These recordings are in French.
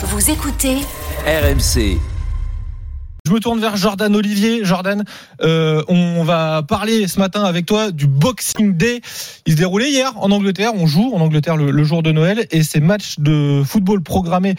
Vous écoutez RMC. Je me tourne vers Jordan Olivier. Jordan, euh, on va parler ce matin avec toi du Boxing Day. Il se déroulait hier en Angleterre. On joue en Angleterre le, le jour de Noël et ces matchs de football programmés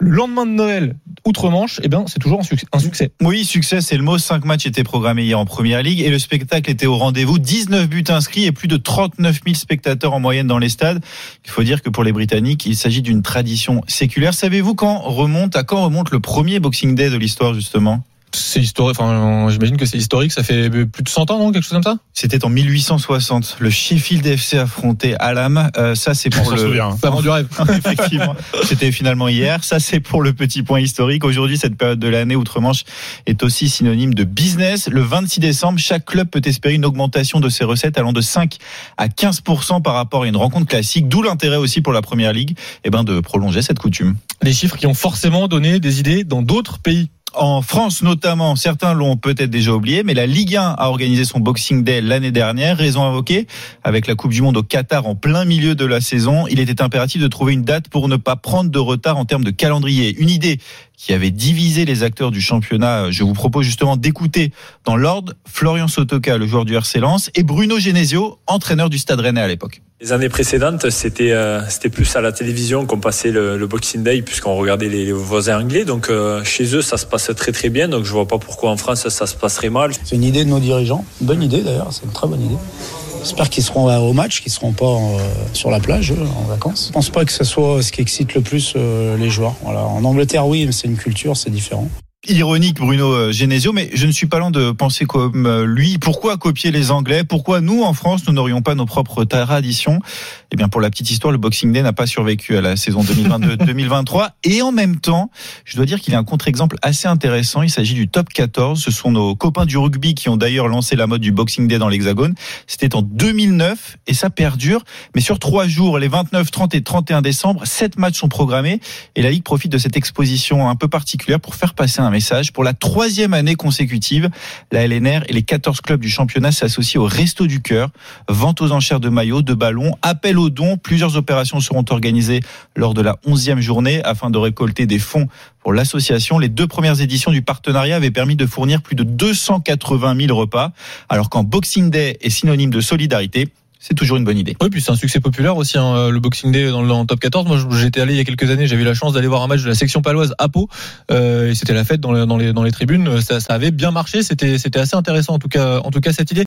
le lendemain de Noël, outre-Manche, eh bien, c'est toujours un succès. Oui, succès, c'est le mot. Cinq matchs étaient programmés hier en Première Ligue et le spectacle était au rendez-vous. 19 buts inscrits et plus de 39 000 spectateurs en moyenne dans les stades. Il faut dire que pour les Britanniques, il s'agit d'une tradition séculaire. Savez-vous quand remonte, à quand remonte le premier Boxing Day de l'histoire, justement? C'est historique. Enfin, j'imagine que c'est historique. Ça fait plus de 100 ans, non Quelque chose comme ça? C'était en 1860. Le Sheffield FC affrontait Alam. Euh, ça, c'est pour On le. Pas avant du rêve. Effectivement. C'était finalement hier. Ça, c'est pour le petit point historique. Aujourd'hui, cette période de l'année outre-Manche est aussi synonyme de business. Le 26 décembre, chaque club peut espérer une augmentation de ses recettes allant de 5 à 15% par rapport à une rencontre classique. D'où l'intérêt aussi pour la première ligue, eh ben, de prolonger cette coutume. Des chiffres qui ont forcément donné des idées dans d'autres pays. En France notamment, certains l'ont peut-être déjà oublié, mais la Ligue 1 a organisé son Boxing Day l'année dernière. Raison invoquée, avec la Coupe du Monde au Qatar en plein milieu de la saison, il était impératif de trouver une date pour ne pas prendre de retard en termes de calendrier. Une idée qui avait divisé les acteurs du championnat. Je vous propose justement d'écouter dans l'ordre Florian Sotoka, le joueur du RC Lens, et Bruno Genesio, entraîneur du Stade Rennais à l'époque. Les années précédentes, c'était euh, c'était plus à la télévision qu'on passait le, Boxing Day puisqu'on regardait les, voisins anglais. Donc euh, chez eux, ça se passe très très bien. Donc je vois pas pourquoi en France ça se passerait mal. C'est une idée de nos dirigeants, bonne idée d'ailleurs, c'est une très bonne idée. J'espère qu'ils seront au match, qu'ils seront pas euh, sur la plage en vacances. Je pense pas que ce soit ce qui excite le plus les joueurs. En Angleterre, oui, mais c'est une culture, c'est différent ironique Bruno Genesio, mais je ne suis pas loin de penser comme lui. Pourquoi copier les Anglais? Pourquoi nous, en France, nous n'aurions pas nos propres traditions? Eh bien, pour la petite histoire, le Boxing Day n'a pas survécu à la saison 2022-2023. Et en même temps, je dois dire qu'il y a un contre-exemple assez intéressant. Il s'agit du Top 14. Ce sont nos copains du rugby qui ont d'ailleurs lancé la mode du Boxing Day dans l'Hexagone. C'était en 2009 et ça perdure. Mais sur trois jours, les 29, 30 et 31 décembre, sept matchs sont programmés et la Ligue profite de cette exposition un peu particulière pour faire passer un message. Pour la troisième année consécutive, la LNR et les 14 clubs du championnat s'associent au Resto du Cœur. Vente aux enchères de maillots, de ballons, appel aux dons. Plusieurs opérations seront organisées lors de la 11e journée afin de récolter des fonds pour l'association. Les deux premières éditions du partenariat avaient permis de fournir plus de 280 000 repas. Alors qu'en Boxing Day est synonyme de solidarité, c'est toujours une bonne idée. Oui, puis c'est un succès populaire aussi, hein, le Boxing Day dans le top 14. Moi, j'étais allé il y a quelques années, j'avais eu la chance d'aller voir un match de la section paloise à Pau, euh, et c'était la fête dans, les, dans, les, dans les tribunes. Ça, ça avait bien marché, c'était assez intéressant en tout cas, en tout cas cette idée.